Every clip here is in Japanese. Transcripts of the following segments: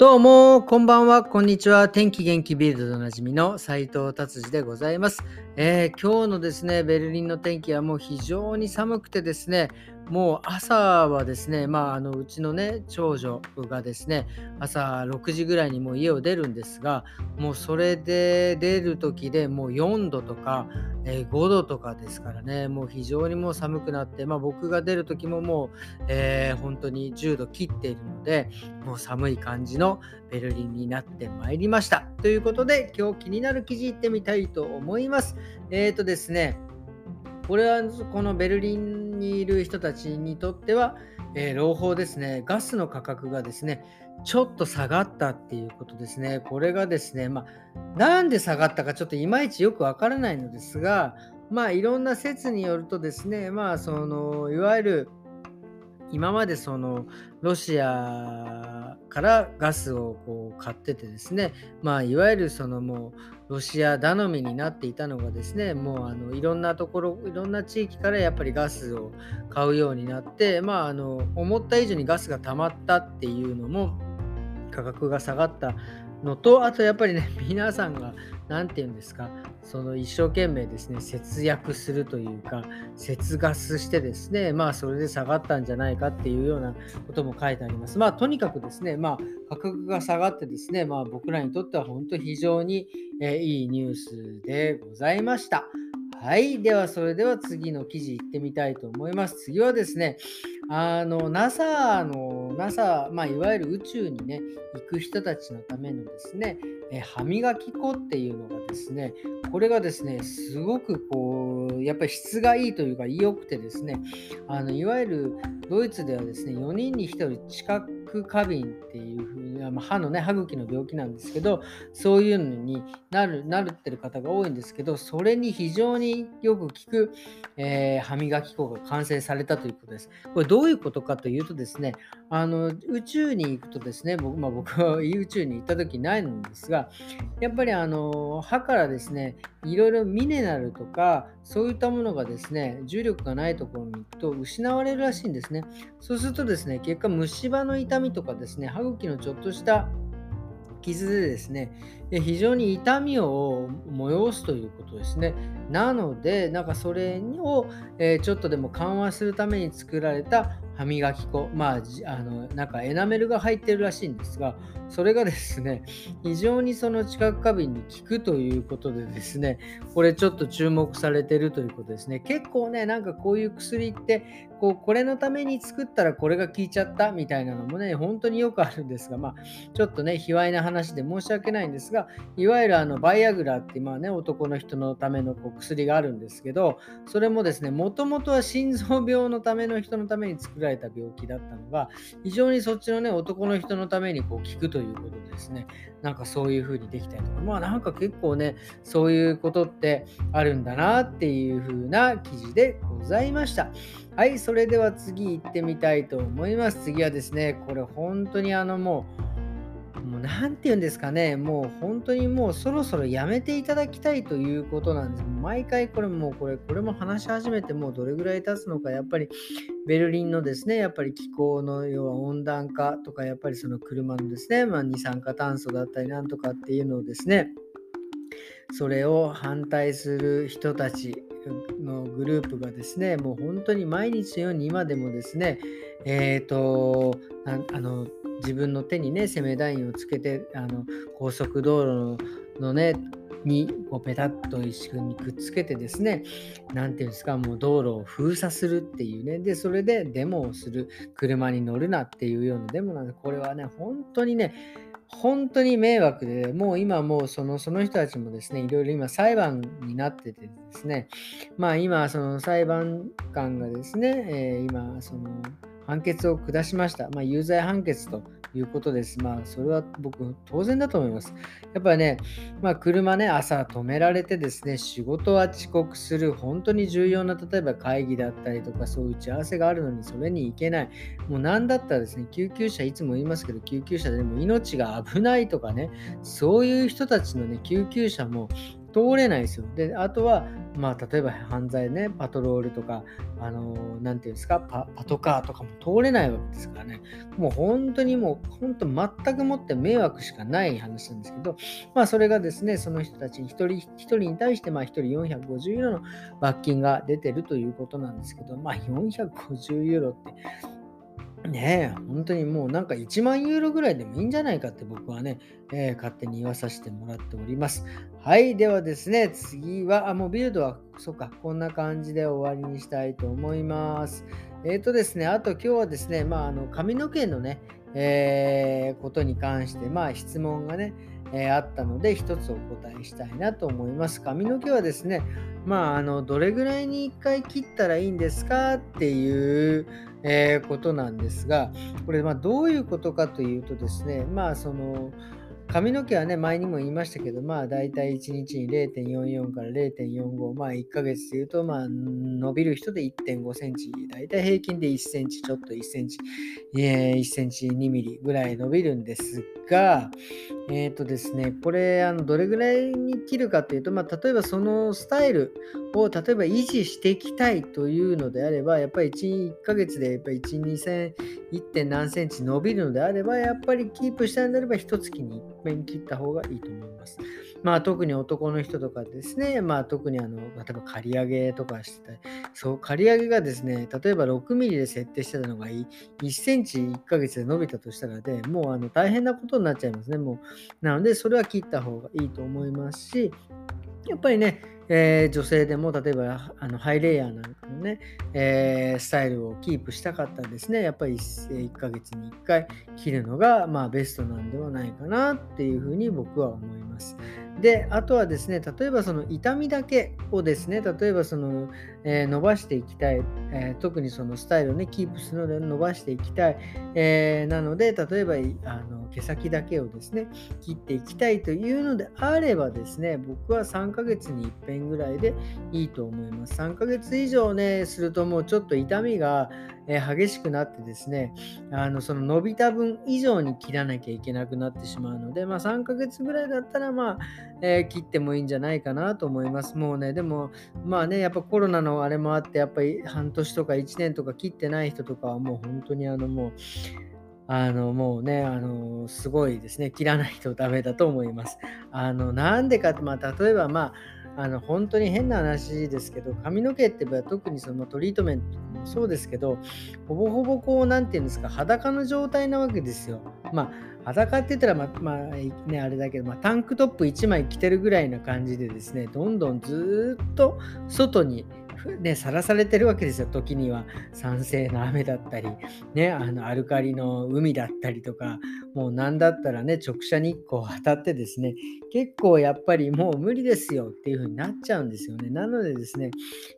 どうも、こんばんは、こんにちは。天気元気ビルドでおなじみの斉藤達治でございます、えー、今日のですね、ベルリンの天気はもう非常に寒くてですね、もう朝はですね、まあ、あのうちのね、長女がですね、朝6時ぐらいにもう家を出るんですが、もうそれで出る時でもう4度とか、え、5度とかですからね、もう非常にもう寒くなって、まあ、僕が出る時ももう、えー、本当に10度切っているので、もう寒い感じのベルリンになってまいりました。ということで、今日気になる記事いってみたいと思います。え、ー、とですね、これはこのベルリンにいる人たちにとっては、えー、朗報ですね、ガスの価格がですね、ちょっと下がったっていうことですね。これがですね、まあ、なんで下がったかちょっといまいちよくわからないのですが、まあ、いろんな説によるとですね、まあ、その、いわゆる、今までそのロシアからガスをこう買っててですね、まあ、いわゆるそのもうロシア頼みになっていたのがですね、もうあのいろんなところ、いろんな地域からやっぱりガスを買うようになって、まあ、あの思った以上にガスが溜まったっていうのも価格が下がったのと、あとやっぱりね、皆さんが何て言うんですか、その一生懸命ですね、節約するというか、節ガスしてですね、まあそれで下がったんじゃないかっていうようなことも書いてあります。まあとにかくですね、まあ価格が下がってですね、まあ僕らにとっては本当非常に、えいいニュースでございました。はい。では、それでは次の記事行ってみたいと思います。次はですね、あの、NASA の、NASA、まあ、いわゆる宇宙にね、行く人たちのためのですね、え歯磨き粉っていうのがですね、これがですね、すごくこう、やっぱり質がいいというか、良くてですね、あのいわゆるドイツではですね、4人に1人近く過敏っていうふうに、ま、歯のね、歯茎の病気なんですけど、そういうのになる、なるってる方が多いんですけど、それに非常によく効く、えー、歯磨き粉が完成されたということです。これどういうことかというとですね、あの宇宙に行くとですね、僕,、まあ、僕は宇宙に行った時ないんですが、やっぱりあの歯からですね、いろいろミネラルとか、そういったものがですね、重力がないところに行くと失われるらしいんですね。そうするとですね、結果虫歯の痛みとかですね、歯茎のちょっとした傷でですね、非常に痛みを催すということですね。なので、なんかそれを、えちょっとでも緩和するために作られた歯磨き粉、まあ、あのなんかエナメルが入ってるらしいんですが、それがですね、非常にその知覚過敏に効くということでですね、これちょっと注目されてるということですね。結構ね、なんかこういう薬って、こうこれのために作ったらこれが効いちゃったみたいなのもね、本当によくあるんですが、まあ、ちょっとね、卑猥な話で申し訳ないんですが、いわゆるあのバイアグラって、まあね、男の人のためのこう薬があるんですけど、それもですね、もともとは心臓病のための人のために作られた病気だったのが、非常にそっちのね、男の人のためにこう効くということでですね、なんかそういう風にできたりとか、まあなんか結構ね、そういうことってあるんだなっていう風な記事でございました。はい、それでは次行ってみたいと思います。次はですね、これ本当にあの、もう何て言うんですかね、もう本当にもうそろそろやめていただきたいということなんです。毎回これもうこれ、これも話し始めてもうどれぐらい経つのか、やっぱりベルリンのですね、やっぱり気候の要は温暖化とか、やっぱりその車のですね、まあ、二酸化炭素だったりなんとかっていうのをですね、それを反対する人たちのグループがですね、もう本当に毎日のように今でもですね、えっ、ー、と、あの、自分の手にね、攻めラインをつけて、あの高速道路のね、にこうペタッと石にくっつけてですね、何ていうんですか、もう道路を封鎖するっていうね、で、それでデモをする、車に乗るなっていうようなデモなんで、これはね、本当にね、本当に迷惑で、もう今もうそのその人たちもですね、いろいろ今裁判になっててですね、まあ今その裁判官がですね、えー、今その判決を下しました。まあ、有罪判決ということです。まあ、それは僕、当然だと思います。やっぱりね、まあ、車ね、朝止められてですね、仕事は遅刻する、本当に重要な、例えば会議だったりとか、そういう打ち合わせがあるのに、それに行けない。もう何だったらですね、救急車、いつも言いますけど、救急車でも命が危ないとかね、そういう人たちのね、救急車も、通れないですよ。で、あとは、まあ、例えば犯罪ね、パトロールとか、あのー、なんていうんですかパ、パトカーとかも通れないわけですからね。もう本当にもう、本当全くもって迷惑しかない話なんですけど、まあ、それがですね、その人たち一人一人に対して、まあ、一人450ユーロの罰金が出てるということなんですけど、まあ、450ユーロって、ねえ、本当にもうなんか1万ユーロぐらいでもいいんじゃないかって僕はね、えー、勝手に言わさせてもらっております。はい、ではですね、次は、あ、もうビルドは、そっか、こんな感じで終わりにしたいと思います。えっ、ー、とですね、あと今日はですね、まあ、あの髪の毛のね、えー、ことに関して、まあ、質問がね、えー、あったので、一つお答えしたいなと思います。髪の毛はですね、まあ、あのどれぐらいに1回切ったらいいんですかっていう、えー、ことなんですが、これ、まあ、どういうことかというとですね、まあ、その、髪の毛はね、前にも言いましたけど、まあ大体1日に0.44から0.45、まあ1ヶ月で言うと、まあ伸びる人で1.5センチ、大体平均で1センチ、ちょっと1センチ、えー、1センチ2ミリぐらい伸びるんですが、えっ、ー、とですね、これ、あのどれぐらいに切るかというと、まあ例えばそのスタイルを例えば維持していきたいというのであれば、やっぱり 1, 1ヶ月でやっぱ1、2セン、1. 何センチ伸びるのであれば、やっぱりキープしたいのであれば、1月に1遍切った方がいいと思います。まあ特に男の人とかですね、まあ特にあの、例えば刈り上げとかしてたり、そう、刈り上げがですね、例えば6ミリで設定してたのが1センチ1ヶ月で伸びたとしたらで、もうあの大変なことになっちゃいますね、もう。なので、それは切った方がいいと思いますし、やっぱりね、えー、女性でも例えばあのハイレイヤーなんかのね、えー、スタイルをキープしたかったらですね、やっぱり 1, 1ヶ月に1回切るのが、まあ、ベストなんではないかなっていうふうに僕は思います。で、あとはですね、例えばその痛みだけをですね、例えばその、えー、伸ばしていきたい、えー、特にそのスタイルをね、キープするので伸ばしていきたい、えー、なので、例えばあの毛先だけをですね、切っていきたいというのであればですね、僕は3ヶ月に1遍ぐらいでいいと思います。3ヶ月以上ね、するともうちょっと痛みが、え激しくなってですね、あのその伸びた分以上に切らなきゃいけなくなってしまうので、まあ、3ヶ月ぐらいだったら、まあえー、切ってもいいんじゃないかなと思います。もうね、でも、まあね、やっぱコロナのあれもあって、やっぱり半年とか1年とか切ってない人とかはもう本当にあのもう、あのもうね、あのすごいですね、切らないとダメだと思います。あのなんでかって、まあ、例えば、まあ、あの本当に変な話ですけど髪の毛って特にそのトリートメントもそうですけどほぼほぼこう何て言うんですか裸の状態なわけですよ。まあ裸って言ったらままあねあれだけど、まあ、タンクトップ1枚着てるぐらいな感じでですねどんどんずっと外にね、さらされてるわけですよ。時には酸性の雨だったり、ね、あのアルカリの海だったりとか、もう何だったらね、直射日光当たってですね、結構やっぱりもう無理ですよっていう風になっちゃうんですよね。なのでですね、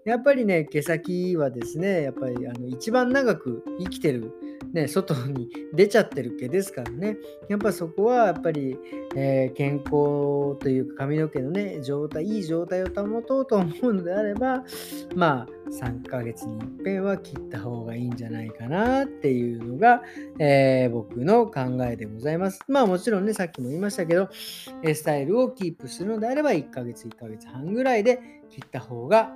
やっぱりね、毛先はですね、やっぱりあの一番長く生きてるね、外に出ちゃってる毛ですからね、やっぱそこはやっぱり、えー、健康というか髪の毛のね、状態、いい状態を保とうと思うのであれば、まあ、3ヶ月に一遍は切った方がいいんじゃないかなっていうのが、えー、僕の考えでございます。まあもちろんね、さっきも言いましたけど、スタイルをキープするのであれば1ヶ月、1ヶ月半ぐらいで切った方が、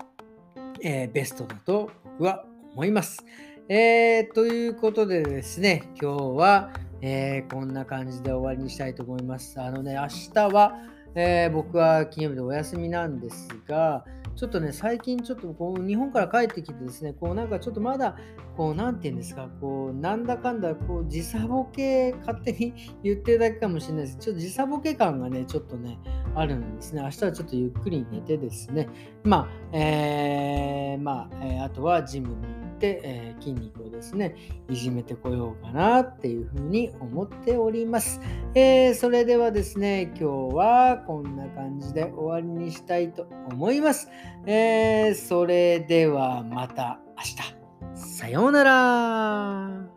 えー、ベストだと僕は思います。えー、ということでですね、今日は、えー、こんな感じで終わりにしたいと思います。あのね、明日は、えー、僕は金曜日でお休みなんですが、ちょっとね、最近ちょっとこう日本から帰ってきてですね、こうなんかちょっとまだ、こうなんて言うんですか、こうなんだかんだこう時差ボケ勝手に言ってるだけかもしれないです。ちょっと時差ボケ感がね、ちょっとね、あるんですね。明日はちょっとゆっくり寝てですね、まあ、えー、まあ、えー、あとはジムに、えー、筋肉をですね、いじめてこようかなっていうふうに思っております。えー、それではですね、今日はこんな感じで終わりにしたいと思います。えー、それではまた明日。さようなら。